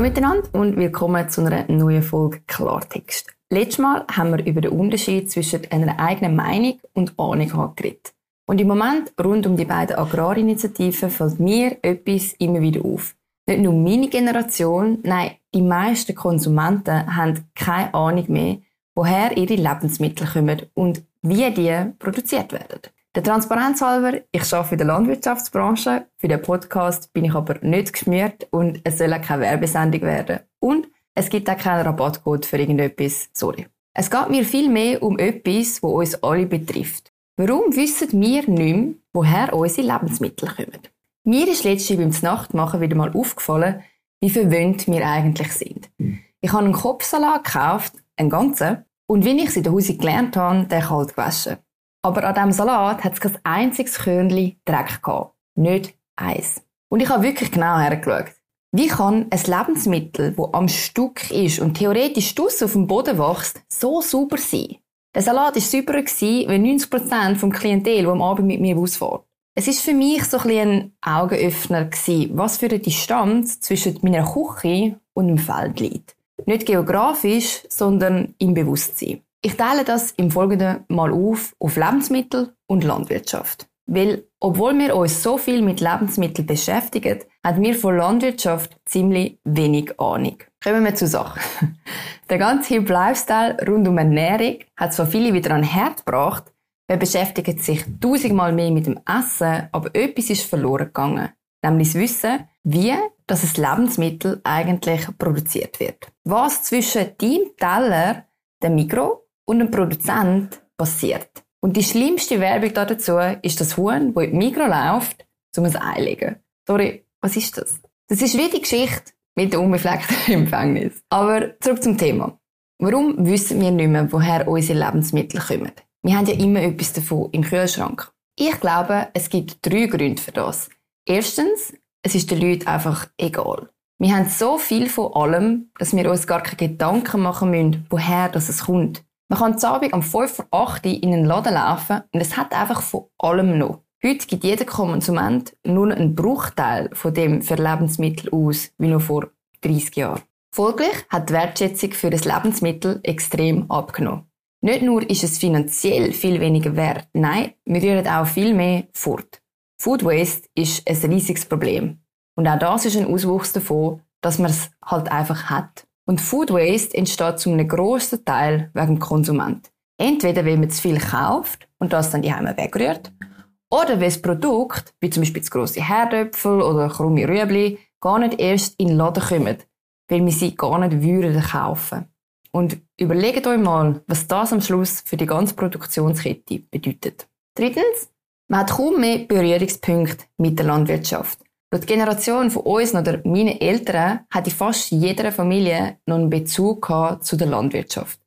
Hallo miteinander und willkommen zu einer neuen Folge Klartext. Letztes Mal haben wir über den Unterschied zwischen einer eigenen Meinung und Ahnung geredet. Und im Moment rund um die beiden Agrarinitiativen fällt mir etwas immer wieder auf. Nicht nur meine Generation, nein, die meisten Konsumenten haben keine Ahnung mehr, woher ihre Lebensmittel kommen und wie die produziert werden. Der Transparenz halber, ich arbeite in der Landwirtschaftsbranche. Für den Podcast bin ich aber nicht geschmiert und es soll auch keine Werbesendung werden. Und es gibt auch keinen Rabattcode für irgendetwas. Sorry. Es geht mir viel mehr um etwas, wo uns alle betrifft. Warum wissen wir nicht mehr, woher unsere Lebensmittel kommen? Mir ist letztens beim Nachtmachen wieder mal aufgefallen, wie verwöhnt wir eigentlich sind. Ich habe einen Kopfsalat gekauft, einen ganzen, und wie ich es in der Hause gelernt habe, den kalt gewaschen. Aber an diesem Salat hat es kein einziges Körnchen Dreck gehabt. Nicht eins. Und ich habe wirklich genau hergeschaut. Wie kann ein Lebensmittel, das am Stück ist und theoretisch draussen auf dem Boden wächst, so sauber sein? Der Salat war sauberer wie 90% vom Klientel, das am Abend mit mir ausfährt. Es ist für mich so ein, ein Augenöffner gewesen, was für eine Distanz zwischen meiner Küche und dem Feld liegt. Nicht geografisch, sondern im Bewusstsein. Ich teile das im Folgenden mal auf auf Lebensmittel und Landwirtschaft. Weil, obwohl wir uns so viel mit Lebensmitteln beschäftigen, haben wir von Landwirtschaft ziemlich wenig Ahnung. Kommen wir zur Sache. Der ganze Hip Lifestyle rund um Ernährung hat zwar viele wieder an Herd gebracht, man beschäftigt sich tausendmal mehr mit dem Essen, aber etwas ist verloren gegangen. Nämlich das Wissen, wie das Lebensmittel eigentlich produziert wird. Was zwischen deinem Teller, dem Mikro und dem Produzent passiert. Und die schlimmste Werbung dazu ist das Huhn, in die Mikro läuft, um ein Ei legen. Sorry, was ist das? Das ist wie die Geschichte mit der unbefleckten Empfängnis. Aber zurück zum Thema. Warum wissen wir nicht mehr, woher unsere Lebensmittel kommen? Wir haben ja immer etwas davon im Kühlschrank. Ich glaube, es gibt drei Gründe für das. Erstens, es ist den Leuten einfach egal. Wir haben so viel von allem, dass wir uns gar keine Gedanken machen müssen, woher das kommt. Man kann zu Abend um 5 vor 8 Uhr in einen Laden laufen und es hat einfach von allem noch. Heute gibt jeder Konsument nur einen Bruchteil von dem für Lebensmittel aus, wie noch vor 30 Jahren. Folglich hat die Wertschätzung für das Lebensmittel extrem abgenommen. Nicht nur ist es finanziell viel weniger wert, nein, wir rühren auch viel mehr fort. Food Waste ist ein riesiges Problem. Und auch das ist ein Auswuchs davon, dass man es halt einfach hat. Und Food Waste entsteht zu einem grossen Teil wegen dem Konsument. Entweder weil man zu viel kauft und das dann die Heime wegrührt, oder weil das Produkt, wie zum Beispiel grosse Herdöpfel oder krumme Rüebli, gar nicht erst in den Laden kommen, weil wir sie gar nicht würden kaufen. Und überlegt euch mal, was das am Schluss für die ganze Produktionskette bedeutet. Drittens, man hat kaum mehr Berührungspunkte mit der Landwirtschaft. Laut Generation von uns oder meinen Eltern hat in fast jeder Familie noch einen Bezug zu der Landwirtschaft.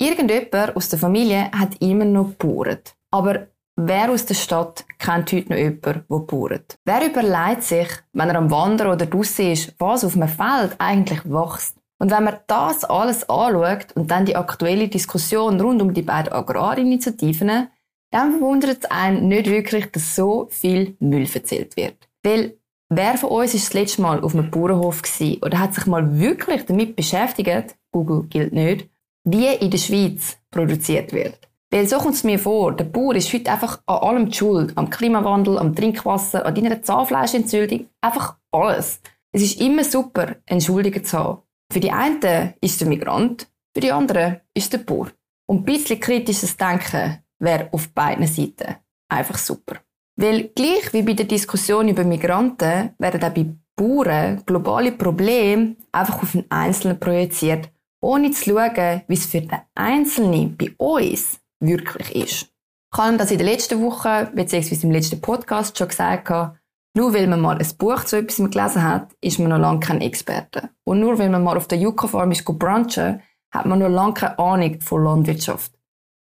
Irgendjemand aus der Familie hat immer noch gebauert. Aber wer aus der Stadt kennt heute noch jemanden, der bauert? Wer überlegt sich, wenn er am Wandern oder draussen ist, was auf einem Feld eigentlich wächst? Und wenn man das alles anschaut und dann die aktuelle Diskussion rund um die beiden Agrarinitiativen, dann verwundert es einen nicht wirklich, dass so viel Müll verzählt wird. Weil wer von uns ist das letzte Mal auf einem Bauernhof oder hat sich mal wirklich damit beschäftigt, Google gilt nicht, wie in der Schweiz produziert wird? Weil so kommt es mir vor, der Bauer ist heute einfach an allem die schuld. Am Klimawandel, am Trinkwasser, an deiner Zahnfleischentzündung. Einfach alles. Es ist immer super, einen Schuldigen zu haben. Für die einen ist der Migrant, für die anderen ist der Bauer. Und ein bisschen kritisches Denken wäre auf beiden Seiten einfach super. Weil gleich wie bei der Diskussion über Migranten werden auch bei Bauern globale Probleme einfach auf den Einzelnen projiziert, ohne zu schauen, wie es für den Einzelnen bei uns wirklich ist. Ich habe das in der letzten Woche, beziehungsweise im letzten Podcast schon gesagt, nur weil man mal ein Buch zu etwas gelesen hat, ist man noch lange kein Experte. Und nur weil man mal auf der Yucca-Farm ist brunchen, hat man noch lange keine Ahnung von Landwirtschaft.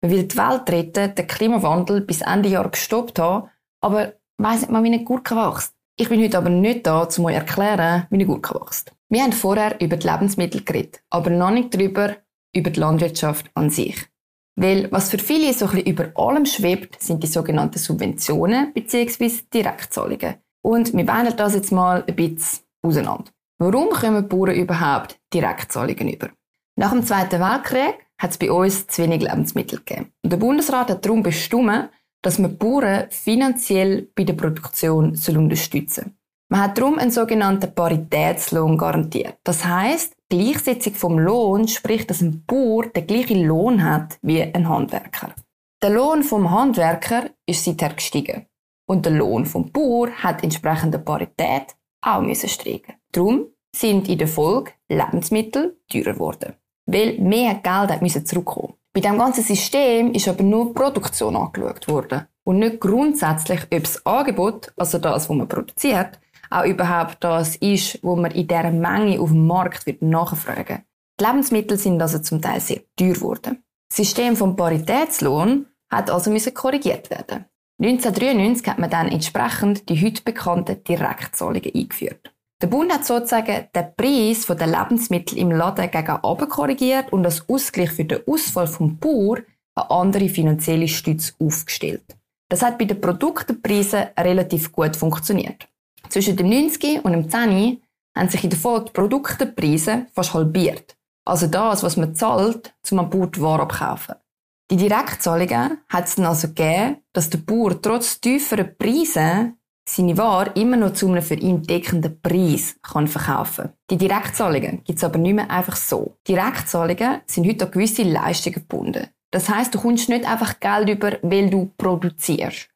Man will die Welt retten, den Klimawandel bis Ende Jahr gestoppt haben, aber weiss nicht mal, wie eine Gurke wächst. Ich bin heute aber nicht da, um euch erklären, wie eine Gurke wächst. Wir haben vorher über die Lebensmittel geredet, aber noch nicht darüber, über die Landwirtschaft an sich. Weil was für viele so ein bisschen über allem schwebt, sind die sogenannten Subventionen bzw. Direktzahlungen. Und wir behandeln das jetzt mal ein bisschen auseinander. Warum kommen Bauern überhaupt Direktzahlungen über? Nach dem Zweiten Weltkrieg hat es bei uns zu wenig Lebensmittel gegeben. Und der Bundesrat hat darum bestimmt, dass man Bauern finanziell bei der Produktion unterstützen soll. Man hat darum einen sogenannten Paritätslohn garantiert. Das heißt, Gleichsetzung vom Lohn spricht, dass ein Bauer den gleichen Lohn hat wie ein Handwerker. Der Lohn vom Handwerker ist seither gestiegen. Und der Lohn vom Bauer hat entsprechende Parität auch müssen steigen. Darum sind in der Folge Lebensmittel teurer geworden. Weil mehr Geld müssen zurückkommen. Bei dem ganzen System ist aber nur die Produktion angeschaut worden. Und nicht grundsätzlich, ob das Angebot, also das, was man produziert, auch überhaupt das ist, wo man in dieser Menge auf dem Markt wird nachfragen. Die Lebensmittel sind also zum Teil sehr teuer geworden. Das System vom Paritätslohn hat also müssen korrigiert werden. 1993 hat man dann entsprechend die heute bekannten Direktzahlungen eingeführt. Der Bund hat sozusagen den Preis der Lebensmittel im Laden gegen oben korrigiert und als Ausgleich für den Ausfall vom Bauer eine andere finanzielle Stütze aufgestellt. Das hat bei den Produktpreisen relativ gut funktioniert. Zwischen dem 90 und dem 10 haben sich in der Folge die Produktpreise fast halbiert. Also das, was man zahlt, um am Bauer die Ware abkaufen. Die Direktzahlungen hat es dann also gegeben, dass der Bauer trotz tieferen Preisen seine Ware immer noch zu einem für ihn deckenden Preis kann verkaufen Die Direktzahlungen gibt es aber nicht mehr einfach so. Direktzahlungen sind heute an gewisse Leistungen gebunden. Das heißt, du kommst nicht einfach Geld über, weil du produzierst,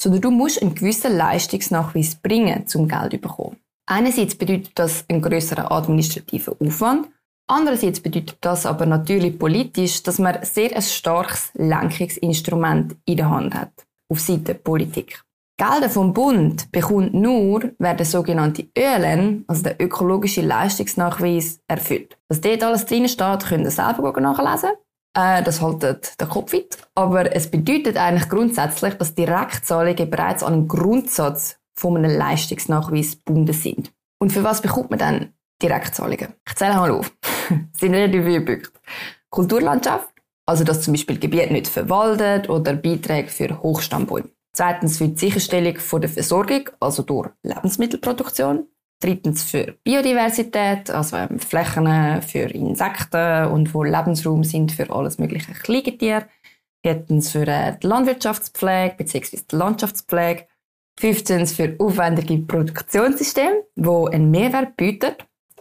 sondern du musst einen gewissen Leistungsnachweis bringen, um Geld zu bekommen. Einerseits bedeutet das einen größeren administrativen Aufwand, andererseits bedeutet das aber natürlich politisch, dass man sehr ein starkes Lenkungsinstrument in der Hand hat, auf Seite Politik. Gelder vom Bund bekommt nur, wer der sogenannte ÖLN, also der ökologische Leistungsnachweis, erfüllt. Was dort alles drin steht, könnt ihr selber nachlesen. Äh, das haltet der Kopf weit. Aber es bedeutet eigentlich grundsätzlich, dass Direktzahlungen bereits an einem Grundsatz von einem Leistungsnachweis gebunden sind. Und für was bekommt man dann Direktzahlungen? Ich zähle mal auf. sind relativ Punkte. Kulturlandschaft, also dass zum Beispiel Gebiete nicht verwaltet oder Beiträge für Hochstammbäume. Zweitens für die Sicherstellung von der Versorgung, also durch Lebensmittelproduktion. Drittens für Biodiversität, also ähm, Flächen für Insekten und wo Lebensraum sind für alles mögliche Kleingetier. Viertens für äh, die Landwirtschaftspflege bzw. die Landschaftspflege. Fünftens für aufwendige Produktionssysteme, wo einen Mehrwert bieten.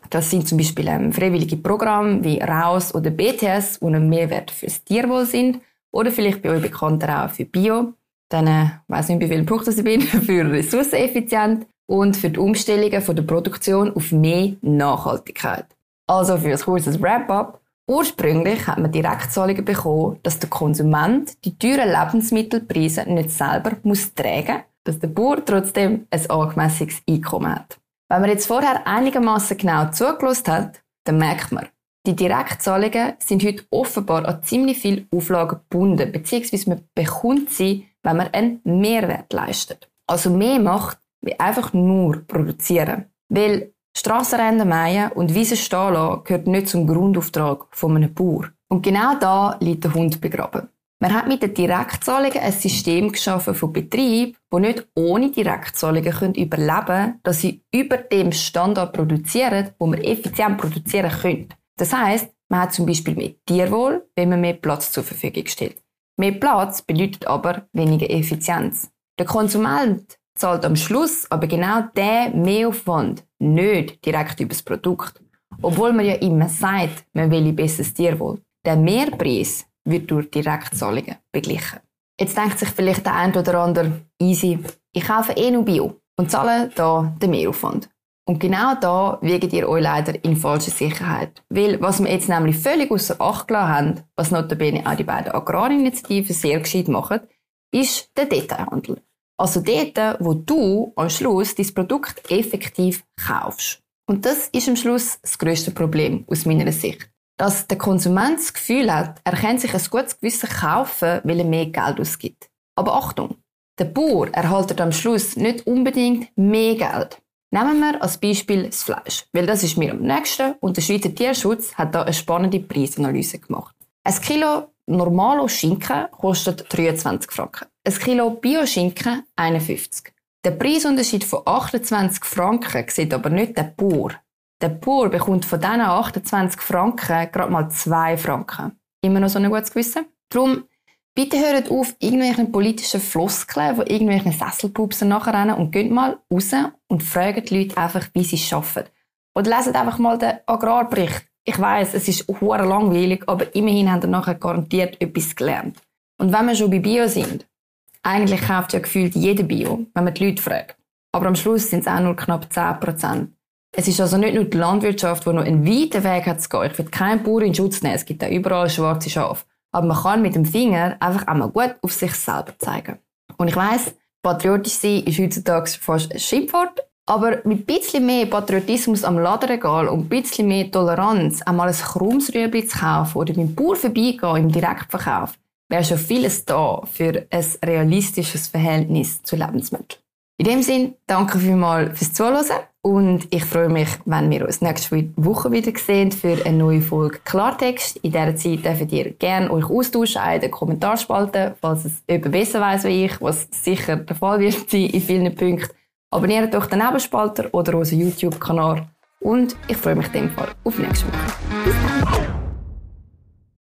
Das sind zum Beispiel ähm, freiwillige Programme wie RAUS oder BTS, die einen Mehrwert fürs Tierwohl sind. Oder vielleicht bei euch bekannter auch für Bio. Dann, äh, weiss nicht, wie viele Punkte ich bin, für ressourceneffizient und für die Umstellungen von der Produktion auf mehr Nachhaltigkeit. Also für ein kurzes Wrap-up. Ursprünglich hat man Direktzahlungen bekommen, dass der Konsument die teuren Lebensmittelpreise nicht selber muss tragen, dass der Bauer trotzdem ein angemessenes Einkommen hat. Wenn man jetzt vorher einigermaßen genau zugelassen hat, dann merkt man, die Direktzahlungen sind heute offenbar an ziemlich viele Auflagen gebunden, beziehungsweise man bekommt sie, wenn man einen Mehrwert leistet. Also mehr macht, wie einfach nur produzieren. Weil Strassenrennen mähen und Wiesen stehen lassen gehört nicht zum Grundauftrag von einem Bauer. Und genau da liegt der Hund begraben. Man hat mit den Direktzahlungen ein System geschaffen von Betrieben, die nicht ohne Direktzahlungen können überleben können, dass sie über dem Standard produzieren, wo man effizient produzieren können. Das heißt, man hat zum Beispiel mehr Tierwohl, wenn man mehr Platz zur Verfügung stellt. Mehr Platz bedeutet aber weniger Effizienz. Der Konsument zahlt am Schluss aber genau der Mehraufwand nicht direkt über das Produkt. Obwohl man ja immer sagt, man will ein besseres Tierwohl. Der Mehrpreis wird durch Direktzahlungen beglichen. Jetzt denkt sich vielleicht der ein oder andere, easy, ich kaufe eh nur Bio und zahle da den Mehraufwand. Und genau da wiegt ihr euch leider in falsche Sicherheit. Weil, was wir jetzt nämlich völlig außer Acht gelassen haben, was notabene auch die beiden Agrarinitiativen sehr gescheit machen, ist der Detailhandel. Also dort, wo du am Schluss dein Produkt effektiv kaufst. Und das ist am Schluss das grösste Problem aus meiner Sicht. Dass der Konsument das Gefühl hat, er kann sich ein gutes Gewissen kaufen, weil er mehr Geld ausgibt. Aber Achtung! Der Bauer erhaltet am Schluss nicht unbedingt mehr Geld. Nehmen wir als Beispiel das Fleisch, weil das ist mir am nächsten und der Schweizer Tierschutz hat da eine spannende Preisanalyse gemacht. Ein Kilo normalo Schinken kostet 23 Franken. Ein Kilo Bio-Schinken 51. Der Preisunterschied von 28 Franken sieht aber nicht der Bauer. Der Bauer bekommt von diesen 28 Franken gerade mal 2 Franken. Immer noch so ein gutes Gewissen? Darum, bitte hört auf, irgendwelchen politischen Floskeln von irgendwelchen Sesselpupsen nachrennen und geht mal raus und fragt die Leute einfach, wie sie arbeiten. Oder leset einfach mal den Agrarbericht. Ich weiß, es ist hure langweilig, aber immerhin haben ihr nachher garantiert etwas gelernt. Und wenn wir schon bei Bio sind, eigentlich kauft ja gefühlt jeder Bio, wenn man die Leute fragt. Aber am Schluss sind es auch nur knapp 10% Es ist also nicht nur die Landwirtschaft, die noch einen weiten Weg hat zu gehen. Ich will keinen Bauer in Schutz nehmen. Es gibt auch überall schwarze Schafe. Aber man kann mit dem Finger einfach einmal gut auf sich selber zeigen. Und ich weiss, patriotisch sein ist heutzutage fast ein Schimpfwort. Aber mit ein bisschen mehr Patriotismus am Ladenregal und ein bisschen mehr Toleranz, einmal ein Krummsrüebli zu kaufen oder beim Bauer vorbeigehen im Direktverkauf, wäre schon vieles da für ein realistisches Verhältnis zu Lebensmitteln. In dem Sinn, danke vielmals fürs Zuhören und ich freue mich, wenn wir uns nächste Woche wieder sehen für eine neue Folge Klartext. In dieser Zeit dürft ihr gerne euch austauschen in den Kommentarspalten, falls es jemand besser weiß wie ich, was sicher der Fall wird sein in vielen Punkten. Abonniert doch den Nebenspalter oder unseren YouTube-Kanal und ich freue mich in dem Fall auf nächste Woche. Bis dann!